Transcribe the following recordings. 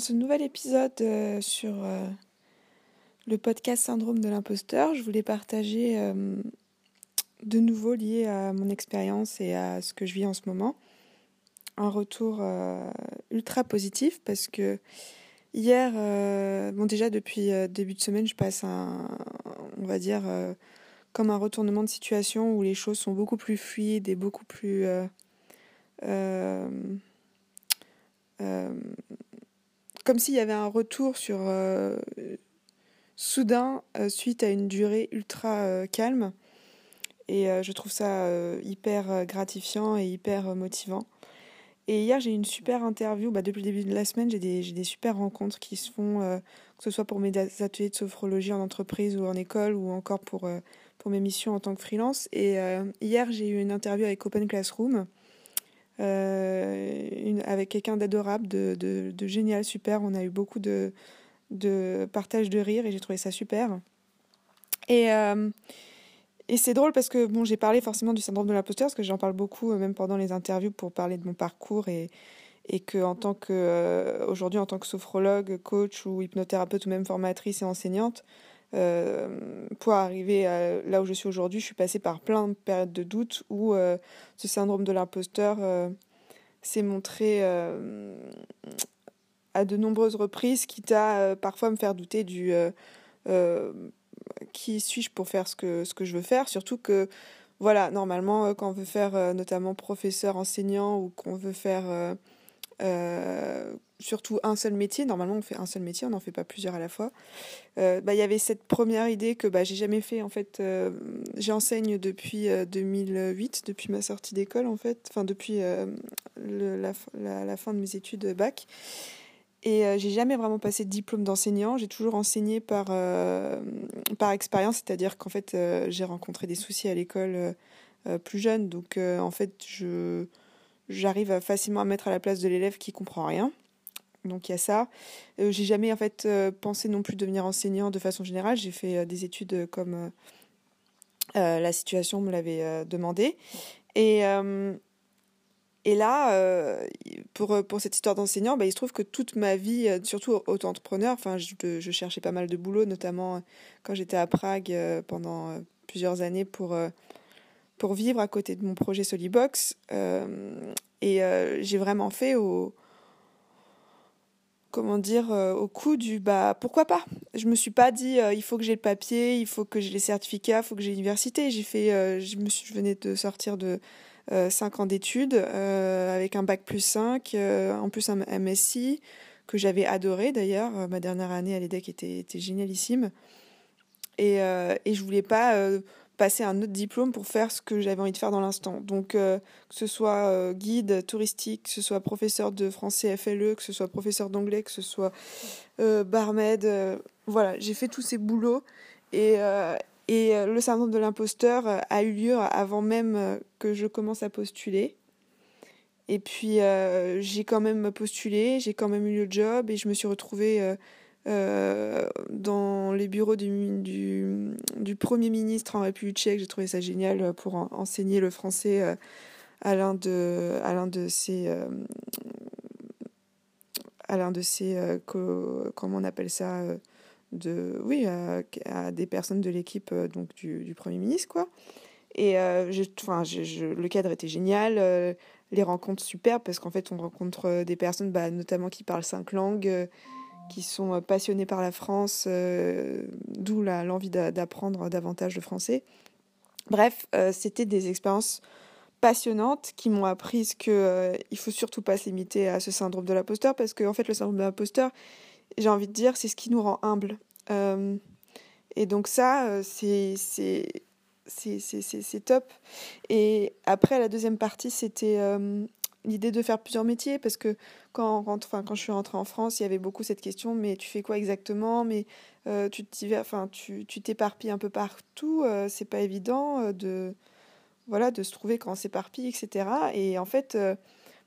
dans ce nouvel épisode euh, sur euh, le podcast Syndrome de l'imposteur, je voulais partager euh, de nouveau lié à mon expérience et à ce que je vis en ce moment un retour ultra positif parce que hier, bon déjà depuis début de semaine, je passe un, on va dire, comme un retournement de situation où les choses sont beaucoup plus fluides et beaucoup plus comme s'il y avait un retour sur euh, soudain euh, suite à une durée ultra euh, calme. Et je trouve ça hyper gratifiant et hyper motivant. Et hier, j'ai une super interview. Bah, depuis le début de la semaine, j'ai des, des, super rencontres qui se font, que ce soit pour mes ateliers de sophrologie en entreprise ou en école, ou encore pour, pour mes missions en tant que freelance. Et hier, j'ai eu une interview avec Open Classroom une, avec quelqu'un d'adorable, de, génial, super. On a eu beaucoup de, partage de rire et j'ai trouvé ça super. Et, euh, et c'est drôle parce que bon, j'ai parlé forcément du syndrome de l'imposteur, parce que j'en parle beaucoup, euh, même pendant les interviews, pour parler de mon parcours et, et que en tant que aujourd'hui en tant que sophrologue, coach ou hypnothérapeute ou même formatrice et enseignante, euh, pour arriver là où je suis aujourd'hui, je suis passée par plein de périodes de doute où euh, ce syndrome de l'imposteur euh, s'est montré à de nombreuses reprises, quitte à parfois me faire douter du qui suis-je pour faire ce que, ce que je veux faire, surtout que voilà, normalement, quand on veut faire notamment professeur, enseignant ou qu'on veut faire surtout un seul métier. Normalement, on fait un seul métier, on n'en fait pas plusieurs à la fois. Euh, bah, il y avait cette première idée que bah, j'ai jamais fait. En fait, euh, j'enseigne depuis 2008, euh, depuis ma sortie d'école, en fait, enfin depuis la, la, fin de mes études bac. Et j'ai jamais vraiment passé de diplôme d'enseignant. J'ai toujours enseigné par, par expérience, c'est-à-dire qu'en fait, j'ai rencontré des soucis à l'école plus jeune. Donc, en fait, je j'arrive facilement à mettre à la place de l'élève qui comprend rien. Donc il y a ça. Euh, j'ai jamais en fait euh, pensé non plus devenir enseignant de façon générale. J'ai fait euh, des études comme la situation me l'avait demandé. Et et là, pour, pour cette histoire d'enseignant, bah, il se trouve que toute ma vie, surtout auto-entrepreneur, je, cherchais pas mal de boulot, notamment quand j'étais à Prague pendant plusieurs années pour, pour vivre à côté de mon projet Solibox. et j'ai vraiment fait au, comment dire, euh, au coup du bah pourquoi pas? Je me suis pas dit euh, il faut que j'ai le papier, il faut que j'ai les certificats, il faut que j'ai l'université. J'ai fait, euh, je venais de sortir de 5 ans d'études avec un bac plus 5, en plus un MSI que j'avais adoré d'ailleurs. Ma dernière année à l'EDEC était, était génialissime. Et, et je voulais pas passer un autre diplôme pour faire ce que j'avais envie de faire dans l'instant. Donc, euh, que ce soit euh, guide touristique, que ce soit professeur de français FLE, que ce soit professeur d'anglais, que ce soit euh, barmaid, voilà, j'ai fait tous ces boulots. Et, et le syndrome de l'imposteur a eu lieu avant même que je commence à postuler. Et puis, j'ai quand même postulé, j'ai quand même eu le job et je me suis retrouvée euh, dans les bureaux du, Premier ministre en République tchèque. J'ai trouvé ça génial pour enseigner le français euh, à l'un de, à. Euh, à l'un de ces... comment on appelle ça oui, à, des personnes de l'équipe donc du, Premier ministre, quoi. Et je, le cadre était génial, les rencontres super, parce qu'en fait, on rencontre des personnes, bah, notamment qui parlent cinq langues, qui sont euh, passionnés par la France, euh, d'où l'envie d'apprendre davantage le français. Bref, euh, c'était des expériences passionnantes qui m'ont appris que il faut surtout pas se limiter à ce syndrome de l'imposteur parce que en fait le syndrome de l'imposteur, j'ai envie de dire, c'est ce qui nous rend humbles. et donc ça, c'est top. Et après la deuxième partie, c'était l'idée de faire plusieurs métiers parce que quand, enfin, quand je suis rentrée en France, il y avait beaucoup cette question mais tu fais quoi exactement? Mais euh, tu enfin, tu t'éparpilles un peu partout, euh, c'est pas évident euh, de, voilà, de se trouver quand on s'éparpille, etc. Et en fait,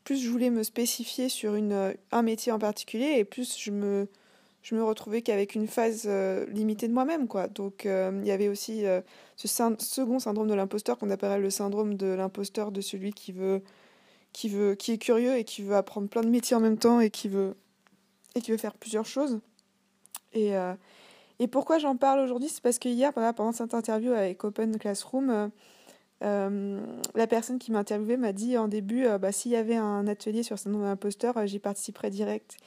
plus je voulais me spécifier sur une, un métier en particulier et plus je me, je me retrouvais qu'avec une phase limitée de moi-même. Donc il y avait aussi ce second syndrome de l'imposteur qu'on appellerait le syndrome de l'imposteur de celui qui veut qui, veut, qui est curieux et qui veut apprendre plein de métiers en même temps et qui veut et qui veut faire plusieurs choses. Et, et pourquoi j'en parle aujourd'hui C'est parce que hier, pendant cette interview avec Open Classroom, la personne qui m'a interviewé m'a dit en début bah, s'il y avait un atelier sur syndrome d'imposteur, j'y participerais direct.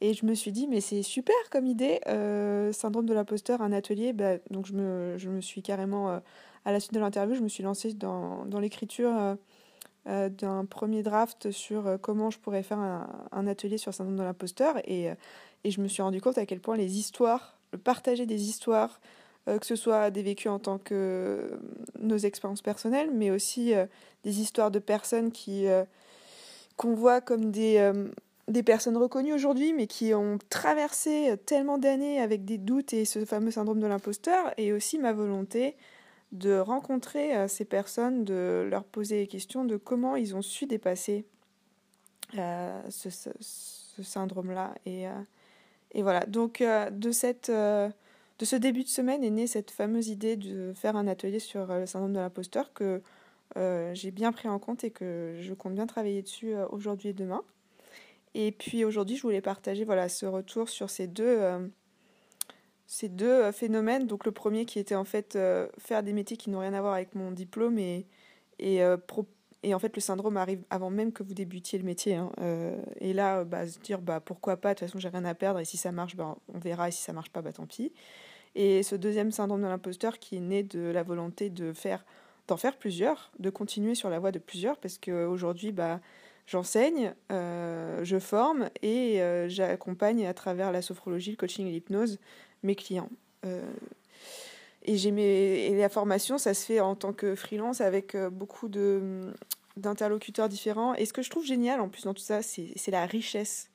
Et je me suis dit, mais c'est super comme idée, euh, syndrome de l'imposteur, un atelier. Bah, donc je me, je me suis carrément, euh, à la suite de l'interview, je me suis lancée dans, dans l'écriture euh, d'un premier draft sur comment je pourrais faire un, atelier sur le syndrome de l'imposteur. Et, et je me suis rendu compte à quel point les histoires, le partager des histoires, que ce soit des vécus en tant que nos expériences personnelles, mais aussi des histoires de personnes qui qu'on voit comme des des personnes reconnues aujourd'hui, mais qui ont traversé tellement d'années avec des doutes et ce fameux syndrome de l'imposteur, et aussi ma volonté de rencontrer euh, ces personnes, de leur poser des questions de comment ils ont su dépasser euh, ce, syndrome-là. Et, euh, et, voilà, donc de, cette, de ce début de semaine est née cette fameuse idée de faire un atelier sur le syndrome de l'imposteur que j'ai bien pris en compte et que je compte bien travailler dessus aujourd'hui et demain. Et puis aujourd'hui, je voulais partager voilà, ce retour sur ces deux, ces deux euh, phénomènes. Donc le premier qui était en fait euh, faire des métiers qui n'ont rien à voir avec mon diplôme et, et, et, en fait le syndrome arrive avant même que vous débutiez le métier. Hein. et là, bah, se dire bah, pourquoi pas, de toute façon j'ai rien à perdre et si ça marche, bah, on verra et si ça marche pas, bah, tant pis. Et ce deuxième syndrome de l'imposteur qui est né de la volonté de faire d'en faire plusieurs, de continuer sur la voie de plusieurs parce qu'aujourd'hui, bah, J'enseigne, euh, je forme et euh, j'accompagne à travers la sophrologie, le coaching et l'hypnose mes clients. Euh, et, la formation, ça se fait en tant que freelance avec beaucoup de, d'interlocuteurs différents. Et ce que je trouve génial en plus dans tout ça, c'est, la richesse.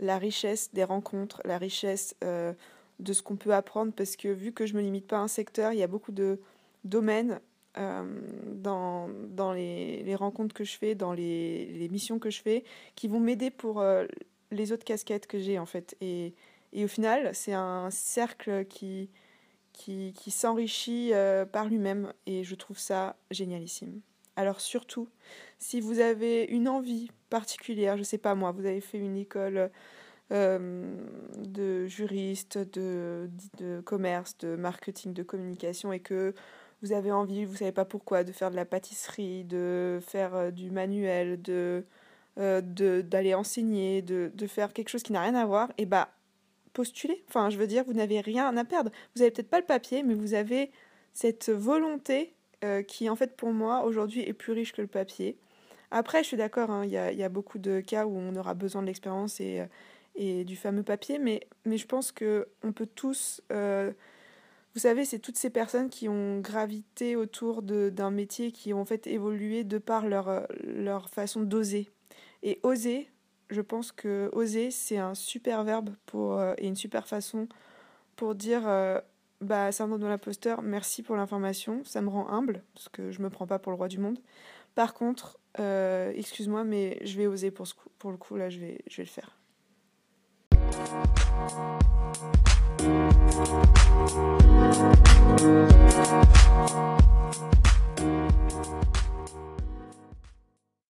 La richesse des rencontres, la richesse de ce qu'on peut apprendre. Parce que vu que je ne me limite pas à un secteur, il y a beaucoup de domaines dans, dans les, les, rencontres que je fais, dans les, les missions que je fais, qui vont m'aider pour euh, les autres casquettes que j'ai en fait. Et, et au final, c'est un cercle qui, qui, qui s'enrichit euh, par lui-même et je trouve ça génialissime. Alors surtout, si vous avez une envie particulière, je sais pas moi, vous avez fait une école de juriste, de, de commerce, de marketing, de communication et que vous avez envie, vous savez pas pourquoi, de faire de la pâtisserie, de faire euh, du manuel, de euh, d'aller enseigner, de, de, faire quelque chose qui n'a rien à voir, et bah postulez. Enfin, je veux dire, vous n'avez rien à perdre. Vous avez peut-être pas le papier, mais vous avez cette volonté euh, qui, en fait, pour moi, aujourd'hui, est plus riche que le papier. Après, je suis d'accord, hein, il y, a, y, a, beaucoup de cas où on aura besoin de l'expérience et, et du fameux papier, mais, mais je pense qu'on peut tous vous savez, c'est toutes ces personnes qui ont gravité autour d'un métier, qui ont fait évolué de par leur, euh, leur façon d'oser. Et oser, je pense que oser, c'est un super verbe pour, euh, et une super façon pour dire euh, bah, syndrome de l'imposteur, merci pour l'information, ça me rend humble, parce que je me prends pas pour le roi du monde. Par contre, euh, excuse-moi, mais je vais oser pour, ce coup, pour le coup, là, je vais, je vais le faire. Thank you.